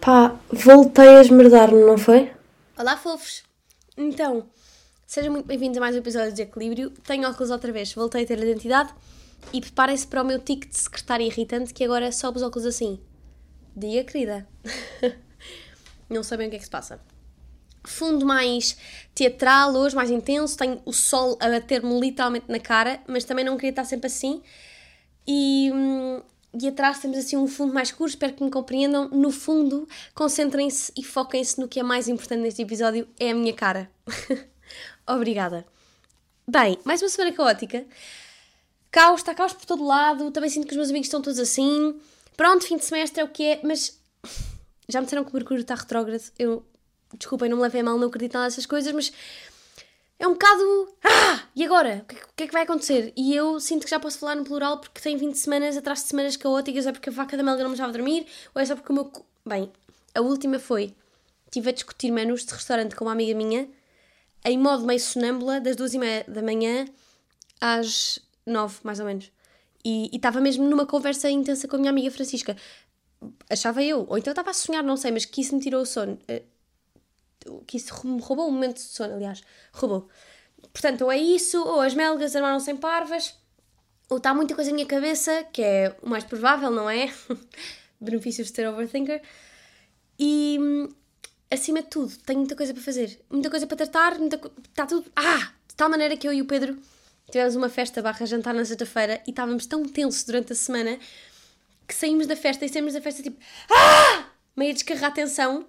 Pá, voltei a esmerdar-me, não foi? Olá, fofos! Então, sejam muito bem-vindos a mais um episódio de Equilíbrio. Tenho óculos outra vez, voltei a ter a identidade e preparem-se para o meu tique de secretária irritante que agora sobe os óculos assim. Diga, querida. não sabem o que é que se passa. Fundo mais teatral hoje, mais intenso, tenho o sol a bater-me literalmente na cara, mas também não queria estar sempre assim. E, hum, e atrás temos assim um fundo mais escuro, espero que me compreendam. No fundo, concentrem-se e foquem-se no que é mais importante neste episódio, é a minha cara. Obrigada. Bem, mais uma semana caótica. Caos, está caos por todo lado, também sinto que os meus amigos estão todos assim. Pronto, fim de semestre é o que é, mas já me disseram que o Mercúrio está retrógrado. Eu, desculpem, não me levei a mal, não acredito nada dessas coisas, mas é um bocado. Ah! E agora? O que, o que, é que vai acontecer? E eu sinto que já posso falar no plural porque tem 20 semanas atrás de semanas caóticas, é porque a vaca da Melga não me estava a dormir, ou é só porque o meu. Bem, a última foi. Estive a discutir menus de restaurante com uma amiga minha, em modo meio sonâmbula, das duas e meia da manhã às nove, mais ou menos. E estava mesmo numa conversa intensa com a minha amiga Francisca. Achava eu, ou então estava a sonhar, não sei, mas que isso me tirou o sono. Que isso me roubou um momento de sono, aliás. Roubou. Portanto, ou é isso, ou as melgas armaram-se em parvas, ou está muita coisa na minha cabeça, que é o mais provável, não é? Benefícios de ser overthinker. E, acima de tudo, tenho muita coisa para fazer. Muita coisa para tratar, muita está tudo... Ah! De tal maneira que eu e o Pedro tivemos uma festa barra jantar na sexta-feira e estávamos tão tensos durante a semana que saímos da festa e saímos da festa tipo... Ah! Meio a descarregar a tensão.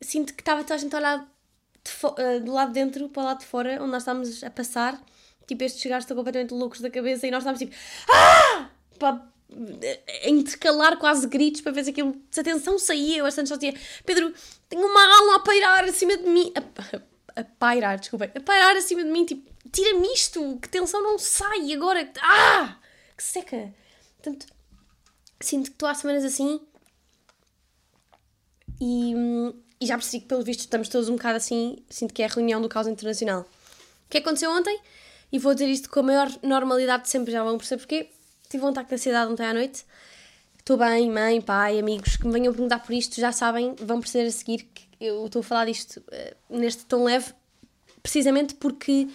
Sinto que estava toda a gente a olhar de do lado de dentro para o lado de fora, onde nós estávamos a passar. Tipo, estes gajos estão completamente loucos da cabeça e nós estávamos tipo. Ah! Para a intercalar quase gritos para ver se aquilo. Se a tensão saía, eu bastante só dizia: Pedro, tenho uma alma a pairar acima de mim. A, a, a pairar, desculpem. A pairar acima de mim, tipo, tira-me isto, que tensão não sai agora. Ah! Que seca. Portanto, sinto que estou há semanas assim e hum, e já percebi que, pelo visto, estamos todos um bocado assim. Sinto que é a reunião do caos internacional. O que aconteceu ontem? E vou dizer isto com a maior normalidade de sempre, já vão perceber porquê. Tive um ataque de ansiedade ontem à noite. Estou bem, mãe, pai, amigos que me venham perguntar por isto já sabem, vão perceber a seguir que eu estou a falar disto uh, neste tom leve, precisamente porque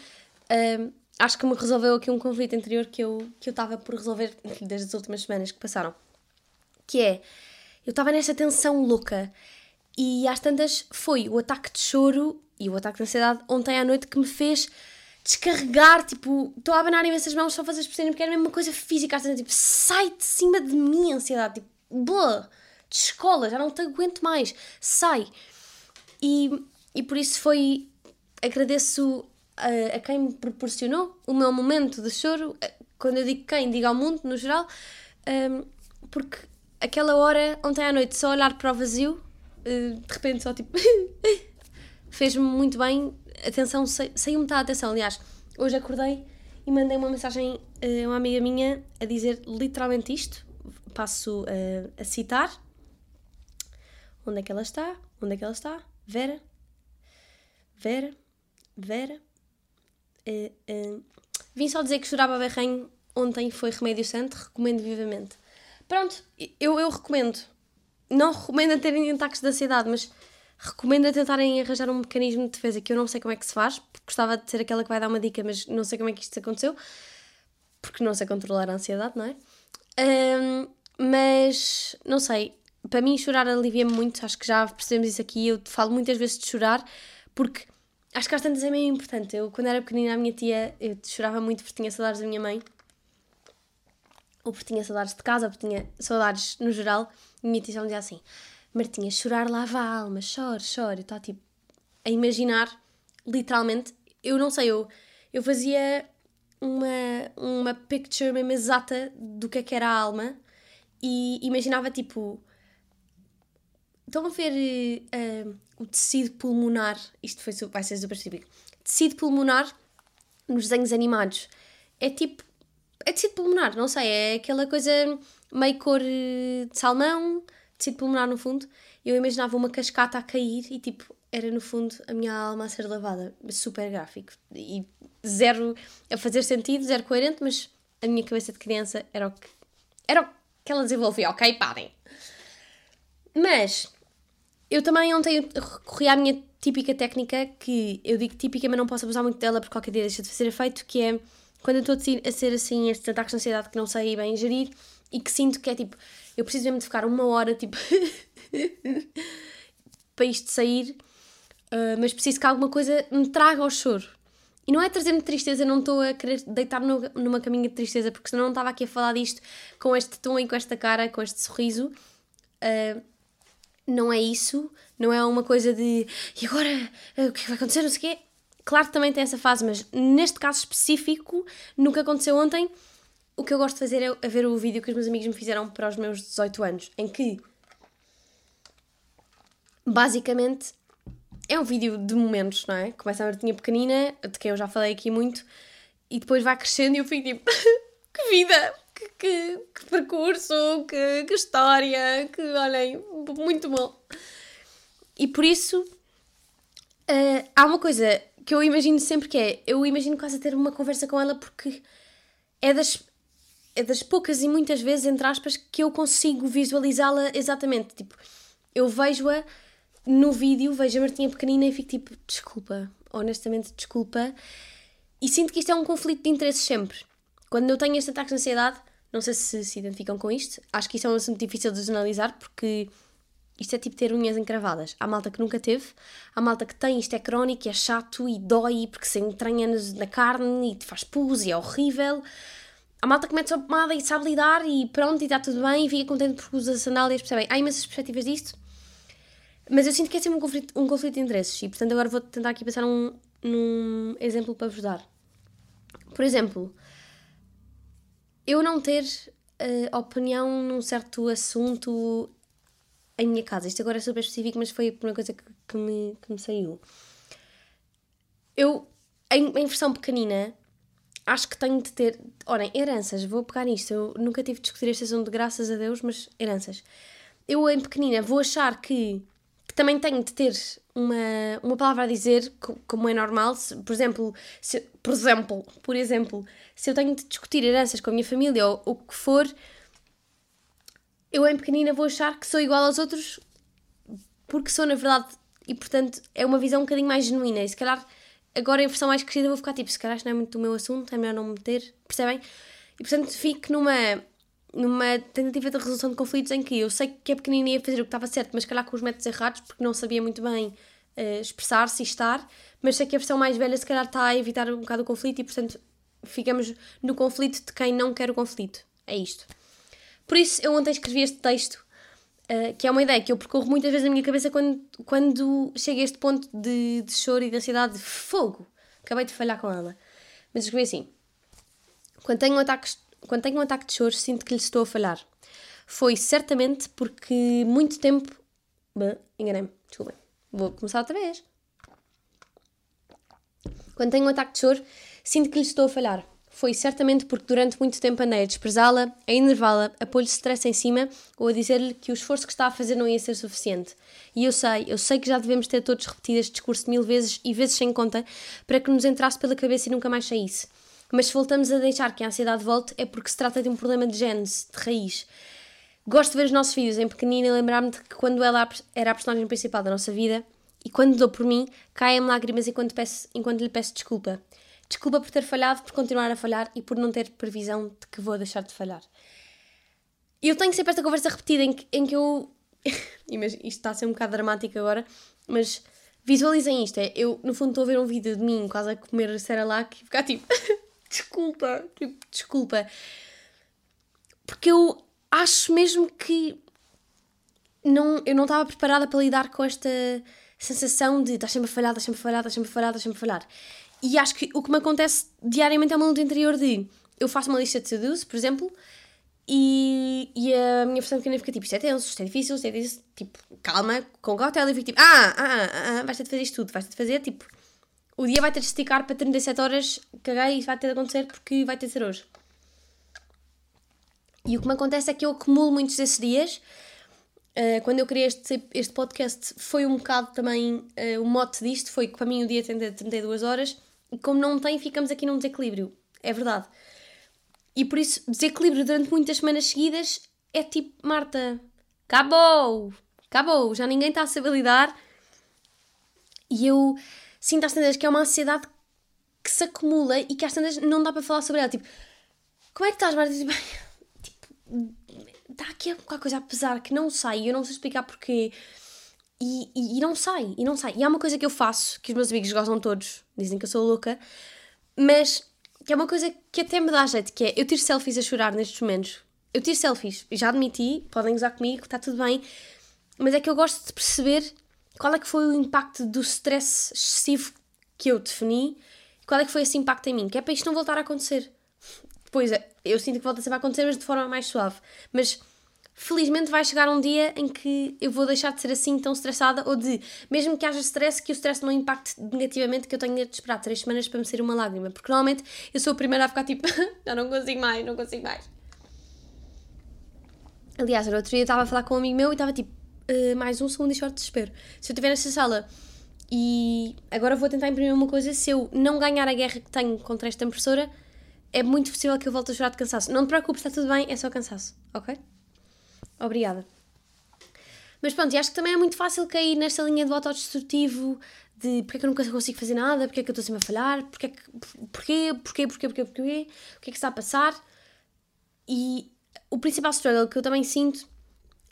uh, acho que me resolveu aqui um conflito interior que eu que eu estava por resolver desde as últimas semanas que passaram. Que é, eu estava nesta tensão louca e às tantas foi o ataque de choro e o ataque de ansiedade ontem à noite que me fez descarregar, tipo, estou a abanar imensas mãos só fazer perceberem porque era mesmo uma coisa física, às tantas, tipo, sai de cima de mim a ansiedade, tipo, blá, de escola, já não te aguento mais, sai. E, e por isso foi, agradeço a, a quem me proporcionou o meu momento de choro, quando eu digo quem, digo ao mundo no geral, um, porque aquela hora, ontem à noite, só olhar para o vazio de repente só tipo. fez-me muito bem. Atenção, saiu-me a atenção. Aliás, hoje acordei e mandei uma mensagem a uma amiga minha a dizer literalmente isto. Passo a, a citar. Onde é que ela está? Onde é que ela está? Vera? Vera? Vera? Uh, uh, vim só dizer que chorava berrenho ontem foi Remédio Santo, recomendo vivamente. Pronto, eu, eu recomendo não recomendo a terem ataques de ansiedade, mas recomendo a tentarem arranjar um mecanismo de defesa que eu não sei como é que se faz, porque gostava de ser aquela que vai dar uma dica, mas não sei como é que isto aconteceu, porque não sei controlar a ansiedade, não é? Um, mas não sei, para mim chorar alivia-me muito, acho que já percebemos isso aqui. Eu falo muitas vezes de chorar porque acho que às tantas é meio importante. Eu, quando era pequenina, a minha tia, eu chorava muito porque tinha saudades da minha mãe ou porque tinha saudades de casa, ou porque tinha saudades no geral, e minha tia dizia assim: Martinha, chorar lava a alma, chore, chore. Está tipo a imaginar, literalmente, eu não sei, eu, eu fazia uma, uma picture mesmo exata do que é que era a alma e imaginava tipo. Estão a ver uh, o tecido pulmonar? Isto foi, vai ser super específico. Tecido pulmonar nos desenhos animados é tipo é tecido pulmonar, não sei, é aquela coisa meio cor eh, de salmão, tecido pulmonar no fundo. Eu imaginava uma cascata a cair e tipo, era no fundo a minha alma a ser lavada. Super gráfico. E zero a fazer sentido, zero coerente, mas a minha cabeça de criança era o que. Era o, que ela desenvolveu, ok? Parem. Mas eu também ontem recorri à minha típica técnica, que eu digo típica, mas não posso abusar muito dela porque qualquer dia deixa de ser efeito, que é quando eu estou a ser assim, estes ataques de ansiedade que não sei bem gerir e que sinto que é tipo, eu preciso mesmo de ficar uma hora, tipo, para isto sair, uh, mas preciso que alguma coisa me traga ao choro. E não é trazer-me tristeza, não estou a querer deitar-me numa caminha de tristeza, porque senão não estava aqui a falar disto com este tom e com esta cara, com este sorriso. Uh, não é isso, não é uma coisa de e agora uh, o que é vai acontecer, não sei o quê. Claro que também tem essa fase, mas neste caso específico, no que aconteceu ontem, o que eu gosto de fazer é ver o vídeo que os meus amigos me fizeram para os meus 18 anos, em que basicamente é um vídeo de momentos, não é? Começa a Martinha pequenina, de quem eu já falei aqui muito, e depois vai crescendo e eu fico tipo, que vida, que, que, que percurso, que, que, história, que olhem, muito bom. E por isso uh, há uma coisa que eu imagino sempre que é, eu imagino quase ter uma conversa com ela porque é das, é das poucas e muitas vezes, entre aspas, que eu consigo visualizá-la exatamente. Tipo, eu vejo-a no vídeo, vejo a Martinha pequenina e fico tipo, desculpa, honestamente, desculpa. E sinto que isto é um conflito de interesses sempre. Quando eu tenho este ataque de ansiedade, não sei se se identificam com isto, acho que isto é um assunto difícil de analisar porque isto é tipo ter unhas encravadas. Há malta que nunca teve, há malta que tem, isto é crónico, é chato e dói porque se entranha na carne e te faz pus e é horrível. Há malta que mete sua pomada e sabe lidar e pronto, e está tudo bem e fica contente porque usa sandálias, percebem? Há imensas perspectivas disto, mas eu sinto que é sempre um conflito, um conflito de interesses e portanto agora vou tentar aqui pensar num, num exemplo para vos dar. Por exemplo, eu não ter uh, opinião num certo assunto em minha casa. Isto agora é super específico, mas foi a primeira coisa que, que, me, que me saiu. Eu, em, em versão pequenina, acho que tenho de ter. Olhem, heranças, vou pegar nisto. Eu nunca tive de discutir este assunto, graças a Deus, mas heranças. Eu, em pequenina, vou achar que, que também tenho de ter uma, uma palavra a dizer, como é normal. Se, por exemplo, se, por exemplo, por exemplo, se eu tenho de discutir heranças com a minha família ou o que for, eu em pequenina vou achar que sou igual aos outros porque sou na verdade e portanto é uma visão um bocadinho mais genuína e se calhar agora em versão mais crescida vou ficar tipo, se calhar isto não é muito do meu assunto, é melhor não me meter, percebem? E portanto fico numa, numa tentativa de resolução de conflitos em que eu sei que é pequenina ia fazer o que estava certo, mas se calhar com os métodos errados porque não sabia muito bem uh, expressar-se e estar, mas sei que a versão mais velha se calhar está a evitar um bocado o conflito e portanto ficamos no conflito de quem não quer o conflito. É isto. Por isso, eu ontem escrevi este texto, uh, que é uma ideia que eu percorro muitas vezes na minha cabeça quando, quando chego a este ponto de, de choro e de ansiedade de fogo. Acabei de falhar com ela. Mas escrevi assim: quando tenho, um ataque, quando tenho um ataque de choro, sinto que lhe estou a falhar. Foi certamente porque muito tempo. Enganei-me, desculpem. Vou começar outra vez. Quando tenho um ataque de choro, sinto que lhe estou a falhar. Foi certamente porque durante muito tempo andei a desprezá-la, a enervá-la, a pôr-lhe stress em cima ou a dizer-lhe que o esforço que está a fazer não ia ser suficiente. E eu sei, eu sei que já devemos ter todos repetido este discurso mil vezes e vezes sem conta para que nos entrasse pela cabeça e nunca mais saísse. Mas se voltamos a deixar que a ansiedade volte é porque se trata de um problema de gênese, de raiz. Gosto de ver os nossos vídeos em pequenina e lembrar-me de que quando ela era a personagem principal da nossa vida e quando dou por mim, caem-me lágrimas enquanto, peço, enquanto lhe peço desculpa. Desculpa por ter falhado, por continuar a falhar e por não ter previsão de que vou deixar de falhar. Eu tenho sempre esta conversa repetida em que, em que eu. isto está a ser um bocado dramático agora, mas visualizem isto: é, eu no fundo estou a ver um vídeo de mim quase a comer Cerelac e ficar tipo. desculpa, tipo, desculpa. Porque eu acho mesmo que não, eu não estava preparada para lidar com esta sensação de estás sempre a falhar, estás sempre a falhar, estás sempre a falhar, estás sempre a falhar. E acho que o que me acontece diariamente é uma luta interior de eu faço uma lista de to-dos, por exemplo, e, e a minha versão pequena fica tipo, isto é tenso, isto é difícil, isto é difícil, tipo, calma, com cautela, e fico tipo, ah, ah, ah, ah vais ter de fazer isto tudo, vais ter de fazer, tipo, o dia vai ter de esticar para 37 horas, caguei, e vai ter de acontecer porque vai ter de ser hoje. E o que me acontece é que eu acumulo muitos desses dias. Uh, quando eu criei este, este podcast, foi um bocado também uh, o mote disto: foi que para mim o dia tem de 32 horas e como não tem, ficamos aqui num desequilíbrio. É verdade. E por isso, desequilíbrio durante muitas semanas seguidas é tipo, Marta, acabou, acabou, já ninguém está a saber lidar. E eu sinto às tantas que é uma ansiedade que se acumula e que às tantas não dá para falar sobre ela. Tipo, como é que estás, Marta? Tipo, está aqui alguma coisa a pesar que não sai, eu não sei explicar porquê. E, e, e, não sai, e não sai. E há uma coisa que eu faço, que os meus amigos gostam todos, dizem que eu sou louca, mas que é uma coisa que até me dá jeito, que é, eu tiro selfies a chorar nestes momentos. Eu tiro selfies, já admiti, podem usar comigo, está tudo bem, mas é que eu gosto de perceber qual é que foi o impacto do stress excessivo que eu defini, qual é que foi esse impacto em mim, que é para isto não voltar a acontecer. Depois, eu sinto que volta sempre a acontecer, mas de forma mais suave. Mas felizmente vai chegar um dia em que eu vou deixar de ser assim tão estressada ou de, mesmo que haja stress, que o stress não impacte negativamente, que eu tenha de esperar três semanas para me ser uma lágrima. Porque normalmente eu sou a primeira a ficar tipo, já não consigo mais, não consigo mais. Aliás, no outro dia estava a falar com um amigo meu e estava tipo, uh, mais um segundo e choro de desespero. Se eu estiver nessa sala e agora vou tentar imprimir uma coisa, se eu não ganhar a guerra que tenho contra esta impressora, é muito possível que eu volte a chorar de cansaço. Não te preocupes, está tudo bem, é só cansaço, ok? Obrigada. Mas pronto, e acho que também é muito fácil cair nesta linha do autodestrutivo de porque é que eu nunca consigo fazer nada, porque é que eu estou sempre a falhar, porque é que, porquê, porquê, porquê, porquê, porquê, o que é que está a passar. E o principal struggle que eu também sinto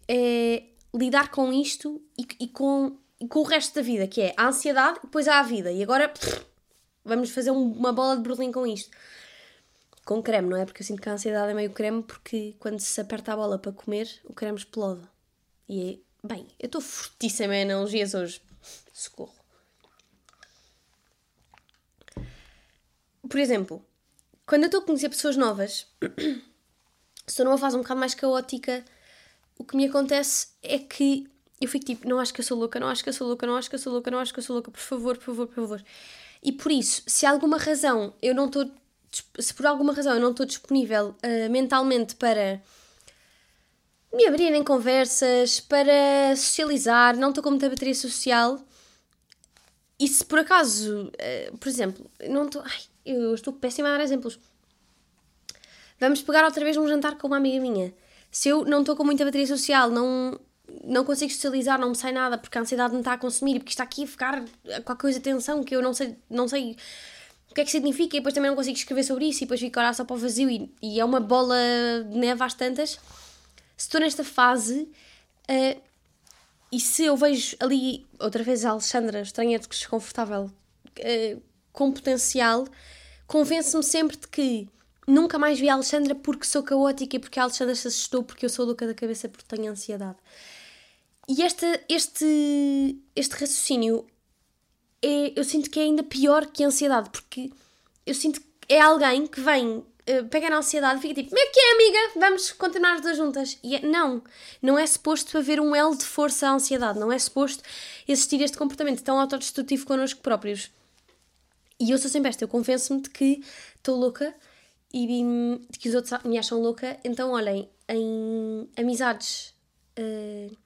é lidar com isto e, e, com, e com o resto da vida, que é a ansiedade, depois há a vida. E agora pff, vamos fazer um, uma bola de Berlim com isto com creme, não é? Porque eu sinto que a ansiedade é meio creme porque quando se aperta a bola para comer, o creme explode. E é. Bem, eu estou fortíssima em analogias hoje. Socorro. Por exemplo, quando eu estou a conhecer pessoas novas, estou numa fase um bocado mais caótica, o que me acontece é que eu fico tipo, não acho que eu sou louca, não acho que eu sou louca, não acho que eu sou louca, não acho que eu sou louca, por favor, por favor, por favor. E por isso, se há alguma razão eu não estou se por alguma razão eu não estou disponível uh, mentalmente para me abrir em conversas, para socializar, não estou com muita bateria social. E se por acaso, uh, por exemplo, não estou. Ai, eu estou péssima a dar exemplos. Vamos pegar outra vez um jantar com uma amiga minha. Se eu não estou com muita bateria social, não, não consigo socializar, não me sai nada porque a ansiedade me está a consumir, porque está aqui a ficar qualquer coisa de tensão que eu não sei, não sei o que é que significa e depois também não consigo escrever sobre isso e depois fico a olhar só para o vazio e, e é uma bola de neve às tantas. Se estou nesta fase uh, e se eu vejo ali outra vez a Alexandra estranha desconfortável uh, com potencial, convence-me sempre de que nunca mais vi a Alexandra porque sou caótica e porque a Alexandra se assustou porque eu sou louca da cabeça porque tenho ansiedade. E este, este, este raciocínio é, eu sinto que é ainda pior que a ansiedade, porque eu sinto que é alguém que vem, uh, pega na ansiedade e fica tipo: Como é que é, amiga? Vamos continuar as duas juntas. E é, não, não é suposto haver um elo de força à ansiedade, não é suposto existir este comportamento tão autodestrutivo connosco próprios. E eu sou sempre esta, eu convenço-me de que estou louca e de que os outros me acham louca, então olhem, em amizades uh,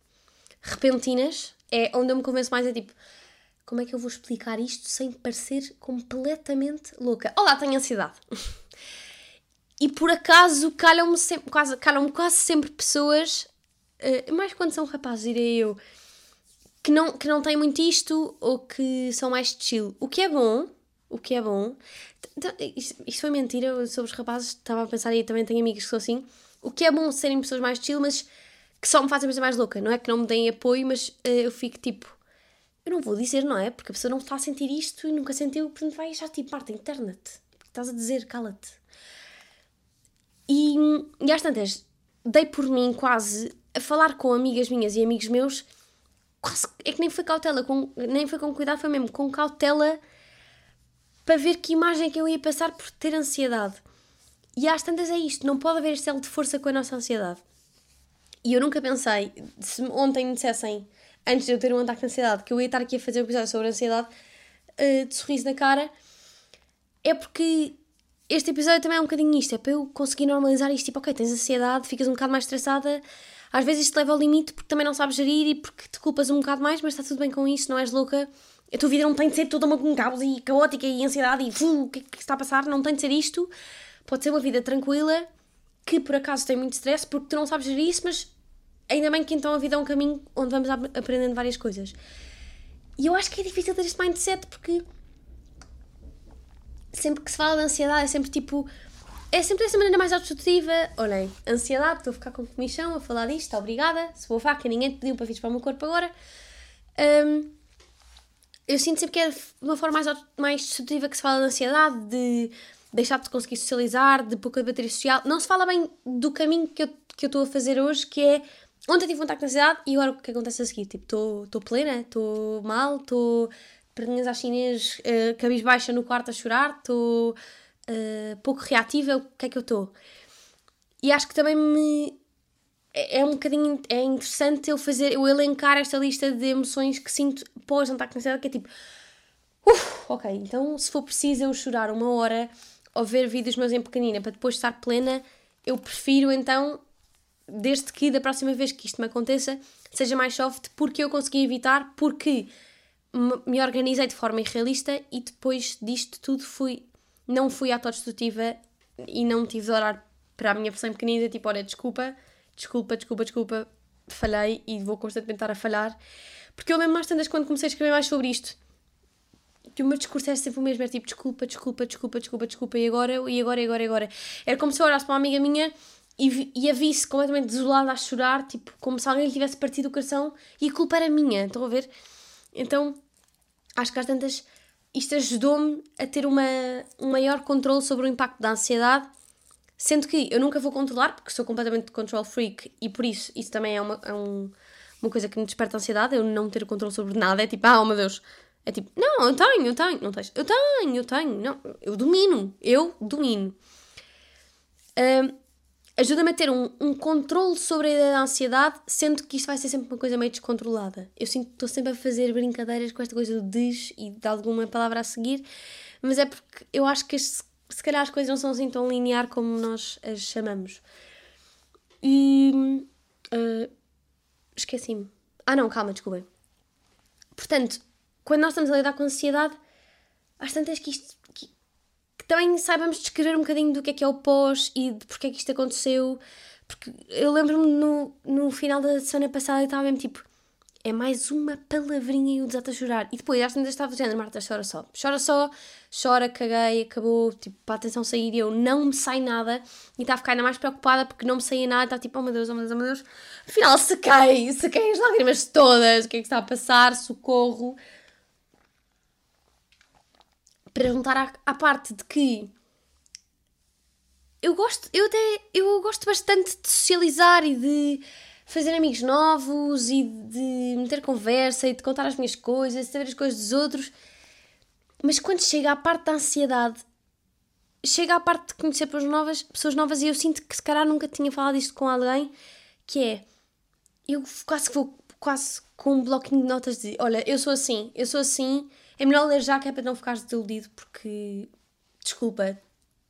repentinas é onde eu me convenço mais, é tipo como é que eu vou explicar isto sem parecer completamente louca? Olá, tenho ansiedade. e por acaso calham-me quase, calham quase sempre pessoas, uh, mais quando são rapazes, direi eu, que não, que não têm muito isto ou que são mais chill. O que é bom, o que é bom. Isto, foi mentira sobre os rapazes, estava a pensar e também tenho amigos que são assim. O que é bom serem pessoas mais chill, mas que só me fazem parecer mais louca. Não é que não me deem apoio, mas uh, eu fico tipo eu não vou dizer, não é? Porque a pessoa não está a sentir isto e nunca sentiu, portanto vai achar tipo, Marta, internet. Estás a dizer, cala-te. E, e às tantas, dei por mim quase a falar com amigas minhas e amigos meus, quase, é que nem foi cautela, com, nem foi com cuidado, foi mesmo com cautela para ver que imagem que eu ia passar por ter ansiedade. E às tantas é isto, não pode haver este de força com a nossa ansiedade. E eu nunca pensei, se ontem me dissessem antes de eu ter um ataque de ansiedade, que eu ia estar aqui a fazer um episódio sobre ansiedade, uh, de sorriso na cara, é porque este episódio também é um bocadinho isto, é para eu conseguir normalizar isto, tipo, ok, tens ansiedade, ficas um bocado mais estressada, às vezes isto leva ao limite porque também não sabes gerir e porque te culpas um bocado mais, mas está tudo bem com isto, não és louca, a tua vida não tem de ser toda uma um caos e caótica e ansiedade e fu, o que é que está a passar, não tem de ser isto, pode ser uma vida tranquila que por acaso tem muito stress porque tu não sabes gerir isso, mas ainda bem que então a vida é um caminho onde vamos ap- aprendendo várias coisas. E eu acho que é difícil ter este mindset porque sempre que se fala de ansiedade é sempre tipo. É sempre dessa maneira mais autodestrutiva. Olhem, ansiedade, estou a ficar com comichão a falar disto, obrigada. Se vou faca, ninguém te pediu para vir para o meu corpo agora. Hum, eu sinto sempre que é de uma forma mais, mais destrutiva que se fala de ansiedade, de deixar de conseguir socializar, de pouca bateria social. Não se fala bem do caminho que eu que eu estou a fazer hoje, que é ontem tive um ataque de ansiedade e agora o que acontece a seguir? Tipo, estou plena, estou mal, estou perninhas às chinês, uh, cabisbaixa no quarto a chorar, estou uh, pouco reativa, o que é que eu estou? E acho que também me é é um bocadinho é interessante eu fazer, eu elencar esta lista de emoções que sinto pós um ataque de ansiedade, que é tipo, Uf, ok, então se for preciso eu chorar uma hora ou ver vídeos meus em pequenina para depois estar plena, eu prefiro então, desde que da próxima vez que isto me aconteça, seja mais soft, porque eu consegui evitar, porque me- organizei de forma irrealista e depois disto tudo fui, não fui autodestrutiva e não tive de olhar para a minha versão pequenina tipo, olha, desculpa, desculpa, desculpa, desculpa, falhei e vou constantemente estar a falhar. Porque eu lembro mais tantas quando comecei a escrever mais sobre isto, que o meu discurso era sempre o mesmo, era tipo desculpa, desculpa, desculpa, desculpa, desculpa, e agora, e agora, e agora, e agora. Era como se eu olhasse para uma amiga minha e, e a visse completamente desolada a chorar, tipo, como se alguém lhe tivesse partido o coração e a culpa era minha, estão a ver? Então, acho que às tantas, isto ajudou-me a ter uma, um maior controle sobre o impacto da ansiedade, sendo que eu nunca vou controlar, porque sou completamente control freak e por isso, isso também é uma, é um- uma coisa que me desperta ansiedade, eu não ter controle sobre nada, é tipo, ah, oh meu Deus, é tipo, não, eu tenho, eu tenho, não tens, eu tenho, eu tenho, não, eu domino, eu domino. Ajuda-me a ter um, um controle sobre a ideia da ansiedade, sendo que isto vai ser sempre uma coisa meio descontrolada. Eu sinto que estou sempre a fazer brincadeiras com esta coisa do des e de alguma palavra a seguir, mas é porque eu acho que este- se calhar as coisas não são assim tão linear como nós as chamamos. E. ah, Esqueci-me. Ah, não, calma, desculpem. Portanto, quando nós estamos a lidar com ansiedade, às tantas que isto. Que, que também saibamos descrever um bocadinho do que é que é o pós e de porque é que isto aconteceu. Porque eu lembro-me no, no final da semana passada eu estava mesmo tipo. É mais uma palavrinha e o desata a chorar. E depois, às tantas estava dizendo, Marta, chora só. Chora só, chora, caguei, acabou. Tipo, para a atenção sair e eu não me sai nada. E estava a ficar ainda mais preocupada porque não me saía nada. Estava tipo, oh meu Deus, oh meu Deus, oh meu Deus. Afinal, sequei, sequei as lágrimas todas. O que é que está a passar? Socorro perguntar à, à parte de que eu gosto, eu até eu gosto bastante de socializar e de fazer amigos novos e de meter conversa e de contar as minhas coisas, saber as coisas dos outros. Mas quando chega à parte da ansiedade, chega à parte de conhecer pessoas novas, pessoas novas e eu sinto que se calhar nunca tinha falado isto com alguém, que é eu quase que vou quase com um bloquinho de notas de olha, eu sou assim, eu sou assim, é melhor ler já que é para não ficares desiludido, porque desculpa,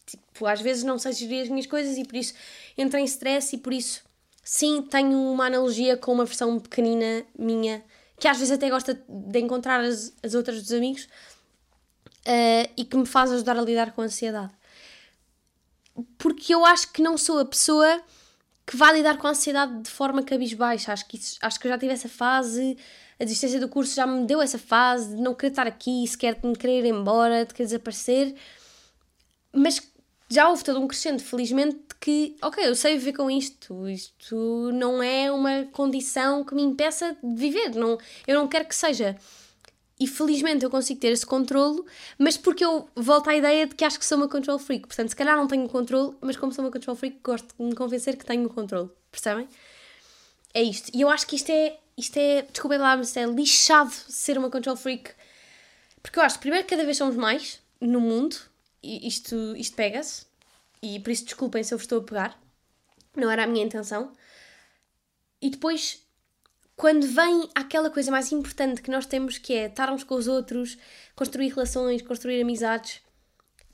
tipo, às vezes não sei gerir as minhas coisas e por isso entro em stress e por isso sim, tenho uma analogia com uma versão pequenina minha, que às vezes até gosta de encontrar as, as outras dos amigos eh, e que me faz ajudar a lidar com a ansiedade. Porque eu acho que não sou a pessoa que vai lidar com a ansiedade de forma cabisbaixa. Acho que, isso, acho que eu já tive essa fase, a desistência do curso já me deu essa fase de não querer estar aqui, sequer de me querer ir embora, de querer desaparecer. Mas já houve todo um crescente, felizmente, que, ok, eu sei viver com isto, isto não é uma condição que me impeça de viver, não, eu não quero que seja. E felizmente eu consigo ter esse controlo, mas porque eu volto à ideia de que acho que sou uma control freak. Portanto, se calhar não tenho controle, mas como sou uma control freak, gosto de me convencer que tenho o controle. Percebem? É isto. E eu acho que isto é, isto é, desculpem lá, mas é lixado ser uma control freak. Porque eu acho primeiro cada vez somos mais no mundo, e isto, isto pega-se, e por isso desculpem se eu vos estou a pegar, não era a minha intenção. E depois quando vem aquela coisa mais importante que nós temos, que é estarmos com os outros, construir relações, construir amizades,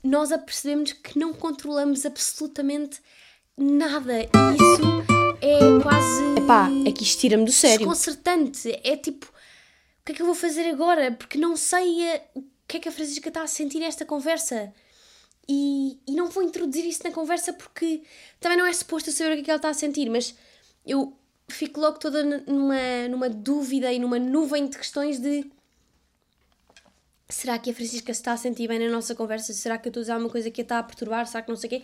nós apercebemos que não controlamos absolutamente nada. E isso é quase. Epá, é que isto tira-me do sério. Desconcertante. É tipo, o que é que eu vou fazer agora? Porque não sei eh, o que é que a Francisca está a sentir nesta conversa. e, e não vou introduzir isso na conversa porque também não é suposto eu saber o que é que ela está a sentir, mas eu fico logo toda numa, numa dúvida e numa nuvem de questões de será que a Francisca se está a sentir bem na nossa conversa? Será que eu estou a dizer alguma coisa que a está a perturbar? Será que não sei o quê?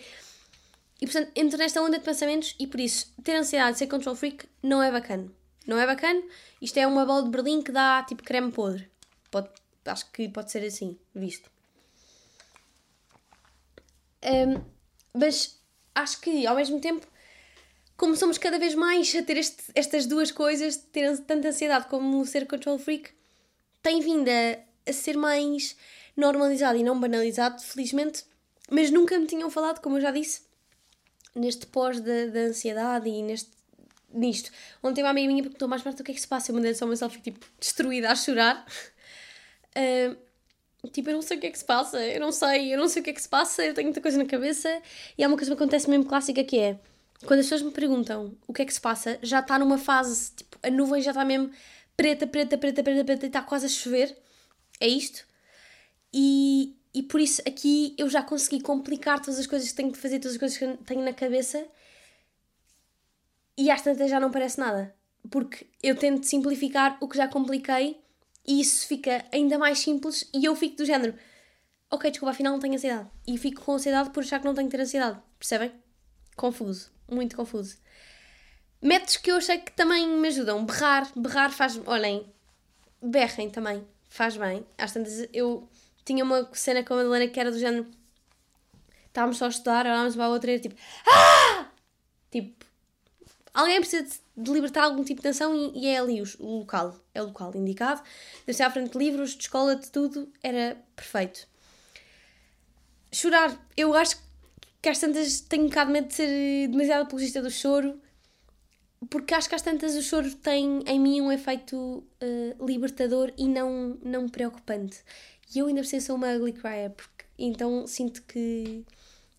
E portanto, entro nesta onda de pensamentos e por isso, ter ansiedade, ser control freak, não é bacana. Não é bacana. Isto é uma bola de Berlim que dá tipo creme podre. Pode, acho que pode ser assim, visto. Um, mas acho que ao mesmo tempo, como somos cada vez mais a ter este, estas duas coisas, ter tanta ansiedade como ser control freak, tem vindo a, a ser mais normalizado e não banalizado, felizmente, mas nunca me tinham falado, como eu já disse, neste pós da, da ansiedade e neste nisto. Ontem uma amiga minha perguntou mais perto o que é que se passa. Eu mandei só uma selfie tipo destruída a chorar. Uh, tipo, eu não sei o que é que se passa, eu não sei, eu não sei o que é que se passa, eu tenho muita coisa na cabeça. E há uma coisa que acontece mesmo clássica que é quando as pessoas me perguntam o que é que se passa, já está numa fase, tipo, a nuvem já está mesmo preta, preta, preta, preta, preta e está quase a chover. É isto. E, e por isso aqui eu já consegui complicar todas as coisas que tenho de fazer, todas as coisas que tenho na cabeça e às tantas já não parece nada. Porque eu tento simplificar o que já compliquei e isso fica ainda mais simples e eu fico do género ok, desculpa, afinal não tenho ansiedade. E fico com ansiedade por achar que não tenho que ter ansiedade. Percebem? Confuso. Muito confuso. Métodos que eu achei que também me ajudam. Berrar. Berrar faz... Olhem, berrem também. Faz bem. Às tantas eu tinha uma cena com a Madalena que era do género. Estávamos só a estudar, olhámos para a outra e era tipo. Ah! Tipo. Alguém precisa de libertar algum tipo de tensão e, e é ali o, o, local. É o local indicado. Deve ser à frente de livros, de escola, de tudo. Era perfeito. Chorar. Eu acho que às tantas tenho um bocado de medo de ser demasiado apologista do choro. Porque acho que às tantas o choro tem em mim um efeito uh, libertador e não, não preocupante. E eu ainda por sou uma ugly crier, porque então sinto que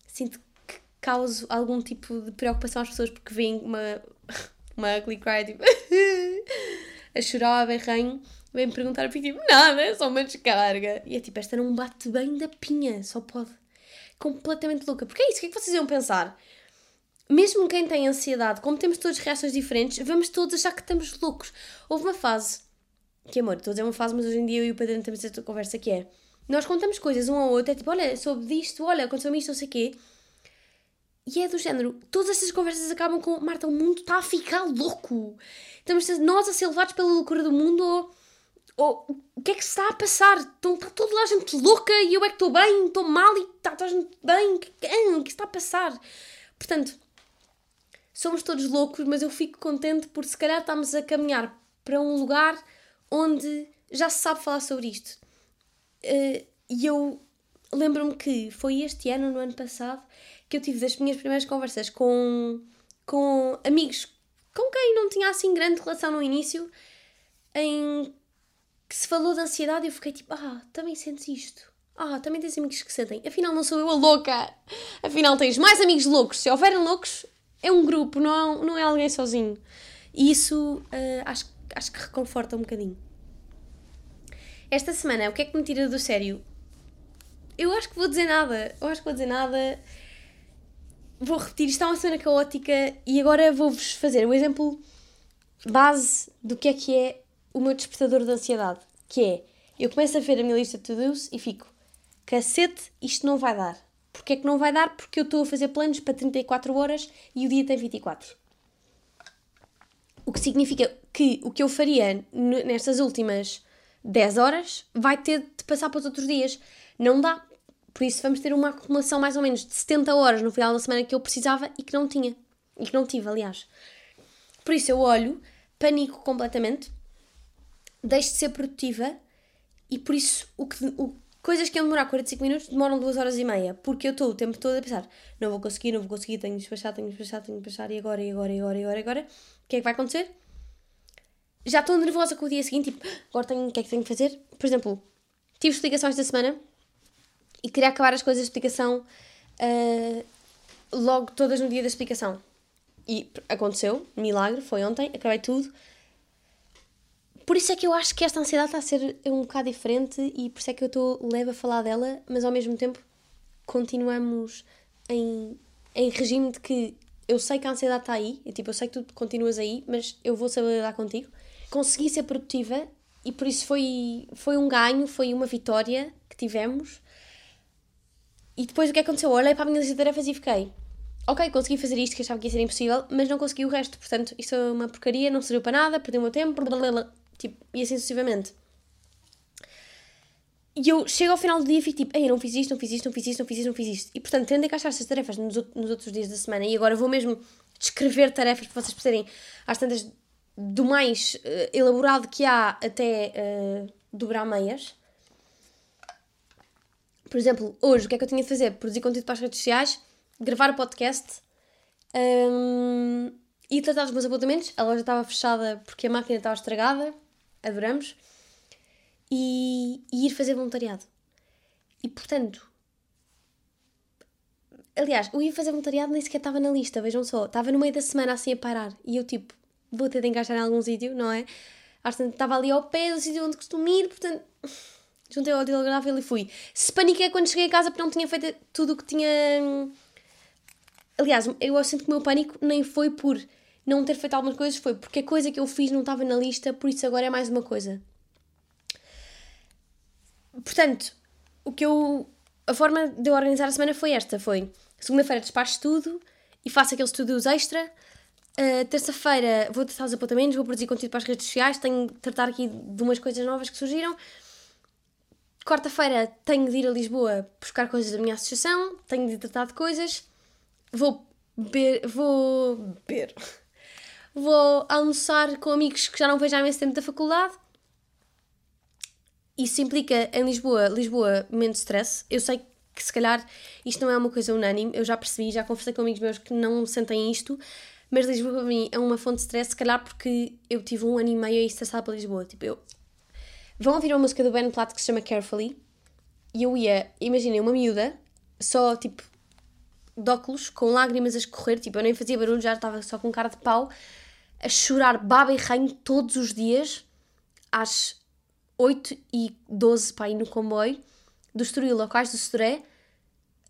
sinto que causo algum tipo de preocupação às pessoas porque veem uma, uma ugly crier tipo a chorar, a berranho, vem-me perguntar e fico tipo, nada, é só uma descarga. E é tipo, esta não bate bem da pinha, só pode. Completamente louca. Porque é isso, o que é que vocês iam pensar? Mesmo quem tem ansiedade, como temos todas reações diferentes, vamos todos achar que estamos loucos. Houve uma fase que amor, estou a dizer uma fase, mas hoje em dia eu e o Pedro temos esta conversa que é. Nós contamos coisas um ao outro, é tipo, olha, soube disto, olha, aconteceu-me isto, não sei o quê. E é do género, todas estas conversas acabam com Marta, o mundo está a ficar louco. Estamos nós a ser levados pela loucura do mundo ou, ou o que é que se está a passar? Estão, está toda a gente louca e eu é que estou bem, estou mal e está toda a gente bem. O que, o que está a passar? Portanto, somos todos loucos, mas eu fico contente por se calhar estamos a caminhar para um lugar onde já se sabe falar sobre isto. Uh, e eu lembro-me que foi este ano, no ano passado, que eu tive das minhas primeiras conversas com, com amigos com quem não tinha assim grande relação no início, em que se falou de ansiedade e eu fiquei tipo, ah, também sentes isto. Ah, também tens amigos que sentem. Afinal, não sou eu a louca. Afinal, tens mais amigos loucos. Se houverem loucos, é um grupo, não é, não é alguém sozinho. E isso uh, acho, acho que reconforta um bocadinho. Esta semana, o que é que me tira do sério? Eu acho que vou dizer nada. Eu acho que vou dizer nada. Vou repetir, isto é uma semana caótica e agora vou-vos fazer um exemplo base do que é que é o meu despertador de ansiedade. Que é, eu começo a ver a minha lista de to-dos e fico, cacete, isto não vai dar. Porquê é que não vai dar? Porque eu estou a fazer planos para 34 horas e o dia tem 24. O que significa que o que eu faria nestas últimas 10 horas vai ter de passar para os outros dias. Não dá. Por isso vamos ter uma acumulação mais ou menos de 70 horas no final da semana que eu precisava e que não tinha. E que não tive, aliás. Por isso eu olho, panico completamente, deixo de ser produtiva e por isso o que, o, coisas que iam demorar 45 minutos demoram 2 horas e meia. Porque eu estou o tempo todo a pensar, não vou conseguir, não vou conseguir, tenho de despachar, tenho de despachar, tenho de despachar e agora, e agora, e agora, e agora, e agora. O que é que vai acontecer? Já estou nervosa com o dia seguinte, tipo, agora tenho, o que é que tenho que fazer? Por exemplo, tive explicações da semana e queria acabar as coisas de explicação uh, logo todas no dia da explicação. E aconteceu, milagre, foi ontem, acabei tudo. Por isso é que eu acho que esta ansiedade está a ser um bocado diferente e por isso é que eu estou leve a falar dela, mas ao mesmo tempo continuamos em, em regime de que eu sei que a ansiedade está aí, eu, tipo, eu sei que tu continuas aí, mas eu vou saber lidar contigo. Consegui ser produtiva e por isso foi, foi um ganho, foi uma vitória que tivemos. E depois o que aconteceu? Eu olhei para a minha lista de tarefas e fiquei, ok, consegui fazer isto que achava que ia ser impossível, mas não consegui o resto, portanto, isto é uma porcaria, não serviu para nada, perdi o meu tempo, blablabla, tipo, e assim sucessivamente. E eu chego ao final do dia e fico tipo, ei, não fiz isto, não fiz isto, não fiz isto, não fiz isto, não fiz isto. E portanto, tendo de encaixar estas tarefas nos, nos outros dias da semana, e agora vou mesmo descrever tarefas para vocês perceberem às tantas do mais uh, elaborado que há até uh, dobrar meias. Por exemplo, hoje o que é que eu tinha de fazer? Produzir conteúdo para as redes sociais, gravar o podcast um, e tratar dos meus apontamentos. A loja estava fechada porque a máquina estava estragada, adoramos e, e ir fazer voluntariado. E portanto, aliás, o ir fazer voluntariado nem sequer estava na lista, vejam só, estava no meio da semana assim a parar e eu tipo, vou ter de encaixar em algum sítio, não é? Portanto, estava ali ao pé do sítio onde costumo ir, portanto, juntei ao telegráfico e fui. Se paniquei quando cheguei a casa porque não tinha feito tudo o que tinha. Aliás, eu sinto que o meu pânico nem foi por não ter feito algumas coisas, foi porque a coisa que eu fiz não estava na lista, por isso agora é mais uma coisa. Portanto, o que eu. A forma de eu organizar a semana foi esta: foi segunda-feira despacho tudo e faço aqueles estudos extra. Uh, Terça-feira vou testar os apontamentos, vou produzir conteúdo para as redes sociais, tenho de tratar aqui de umas coisas novas que surgiram. Quarta-feira tenho de ir a Lisboa buscar coisas da minha associação, tenho de tratar de coisas. Vou beber. Vou. beber. Vou almoçar com amigos que já não vejo há imenso tempo da faculdade isso implica em Lisboa, Lisboa, menos stress. Eu sei que se calhar isto não é uma coisa unânime, eu já percebi, já conversei com amigos meus que não sentem isto, mas Lisboa para mim é uma fonte de stress, se calhar porque eu tive um ano e meio a estressar para Lisboa. Tipo, eu. Vão ouvir uma música do Ben Platt que se chama Carefully e eu ia, imaginem, uma miúda, só tipo de óculos, com lágrimas a escorrer, tipo, eu nem fazia barulho, já estava só com cara de pau, a chorar baba e ranho todos os dias, às 8 e 12 para ir no comboio, do Estoril ao Cais do Sodré,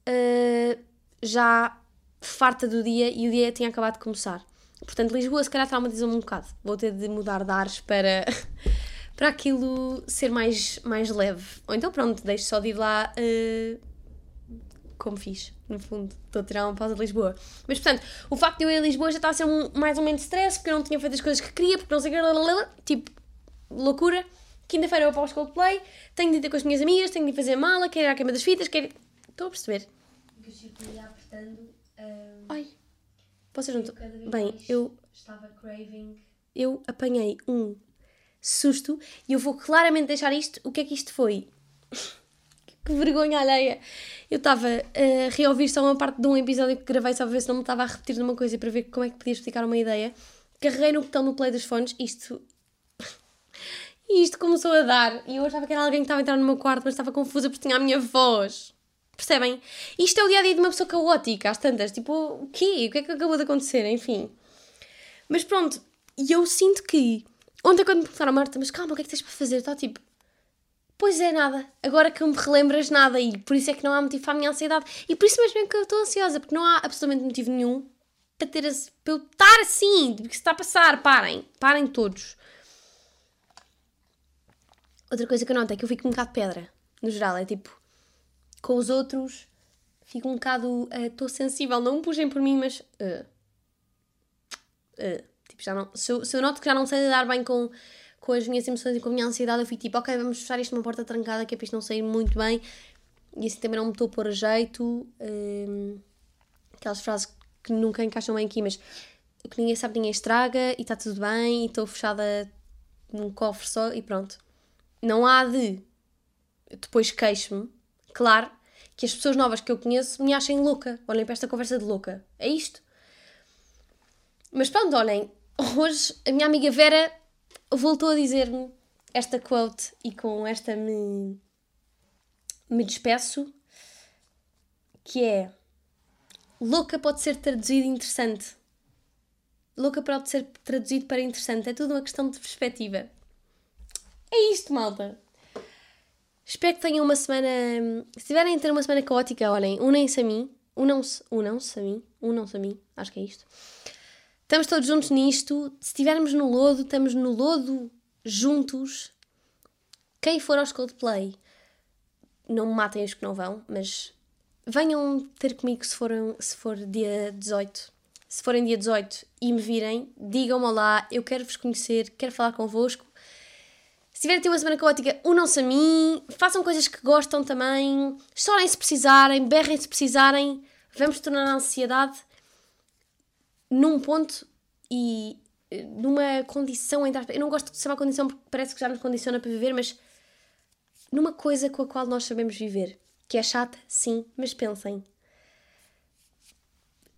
uh, já farta do dia e o dia tinha acabado de começar. Portanto, Lisboa se calhar traumatiza-me um bocado. Vou ter de mudar de ares para, para aquilo ser mais, mais leve. Ou então pronto, deixo só de ir lá uh, como fiz, no fundo. Estou a tirar uma pausa de Lisboa. Mas portanto, o facto de eu ir a Lisboa já está a ser um, mais ou menos stress, porque eu não tinha feito as coisas que queria, porque não sei o que, tipo, loucura. Quinta-feira eu vou para o Coldplay, tenho de ir ter com as minhas amigas, tenho de fazer mala, quero ir à queima das fitas, quero. Estou a perceber. Eu apertando. Um, Ai. Vocês não estão. Bem, eu. Estava craving. Eu apanhei um susto e eu vou claramente deixar isto. O que é que isto foi? que vergonha alheia! Eu estava a reouvir só uma parte de um episódio que gravei só para ver se não me estava a repetir de uma coisa para ver como é que podia explicar uma ideia. Carreguei no botão no play dos fones, isto e isto começou a dar. E eu achava que era alguém que estava a entrar no meu quarto, mas estava confusa porque tinha a minha voz. Percebem? Isto é o dia a dia de uma pessoa caótica, às tantas. Tipo, o quê? O que é que acabou de acontecer? Enfim. Mas pronto, e eu sinto que. Ontem, quando me perguntaram Marta, mas calma, o que é que tens para fazer? Está tipo. Pois é, nada. Agora que me relembras nada e por isso é que não há motivo para a minha ansiedade. E por isso mesmo é que eu estou ansiosa, porque não há absolutamente motivo nenhum para, ter, para eu estar assim. Porque se está a passar, parem. Parem todos. Outra coisa que eu noto é que eu fico um bocado pedra, no geral, é tipo, com os outros, fico um bocado, estou uh, sensível, não puxem por mim, mas, uh, uh, tipo, já não, se eu, se eu noto que já não sei lidar bem com, com as minhas emoções e com a minha ansiedade, eu fico tipo, ok, vamos fechar isto numa porta trancada, que é para isto não sair muito bem, e assim também não me estou a pôr a jeito, um, aquelas frases que nunca encaixam bem aqui, mas o que ninguém sabe, ninguém estraga, e está tudo bem, e estou fechada num cofre só, e pronto. Não há de. Depois queixo-me, claro, que as pessoas novas que eu conheço me achem louca. Olhem para esta conversa de louca. É isto. Mas pronto, olhem, hoje a minha amiga Vera voltou a dizer-me esta quote e com esta me, me despeço, que é louca pode ser traduzido interessante. Louca pode ser traduzido para interessante. É tudo uma questão de perspectiva. É isto, malta. Espero que tenham uma semana. Se tiverem a ter uma semana caótica, olhem, unem-se a mim. Unam-se unam a mim. Unam-se a mim. Acho que é isto. Estamos todos juntos nisto. Se estivermos no lodo, estamos no lodo juntos. Quem for aos Coldplay, não me matem os que não vão, mas venham ter comigo se, forem, se for dia 18. Se forem dia 18 e me virem, digam-me olá, eu quero vos conhecer, quero falar convosco. Se tiverem ter uma semana caótica, unam-se a mim, façam coisas que gostam também, chorem se precisarem, berrem se precisarem. Vamos tornar a ansiedade num ponto e eh, numa condição, entre aspas, eu não gosto de chamar condição porque parece que já nos condiciona para viver, mas numa coisa com a qual nós sabemos viver. Que é chata, sim, mas pensem.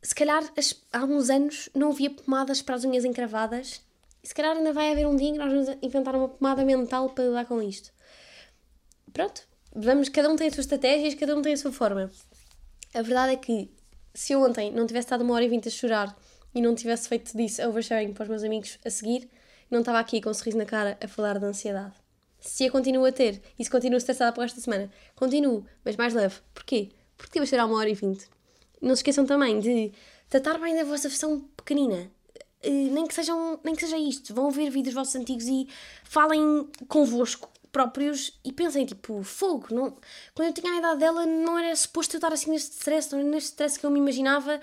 Se calhar há uns anos não havia pomadas para as unhas encravadas se calhar ainda vai haver um dia em que nós vamos inventar uma pomada mental para lidar com isto. Pronto, vamos, cada um tem as suas estratégias, cada um tem a sua forma. A verdade é que se eu ontem não tivesse estado uma hora e vinte a chorar e não tivesse feito disso oversharing para os meus amigos a seguir, não estava aqui com um sorriso na cara a falar de ansiedade. Se a continuo a ter e se continuo estressada por esta semana, continuo, mas mais leve. Porquê? Porque tive a chorar uma hora e vinte. Não se esqueçam também de tratar bem da vossa versão pequenina. Uh, nem, que sejam, nem que seja isto. Vão ver vídeos vossos antigos e falem convosco próprios e pensem, tipo, fogo. Não... Quando eu tinha a idade dela, não era suposto eu estar assim neste stress, não era neste stress que eu me imaginava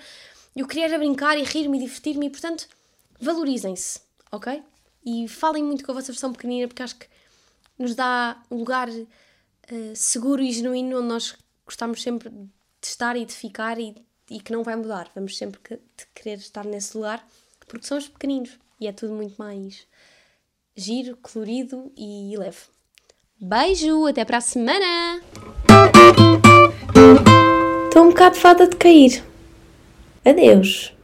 eu queria era brincar e rir-me e divertir-me e, portanto, valorizem-se, ok? E falem muito com a vossa versão pequenina porque acho que nos dá um lugar uh, seguro e genuíno onde nós gostamos sempre de estar e de ficar e, e que não vai mudar. Vamos sempre que, querer estar nesse lugar porque somos pequeninos e é tudo muito mais giro, colorido e leve. Beijo, até para a semana! Estou um bocado fada de cair. Adeus!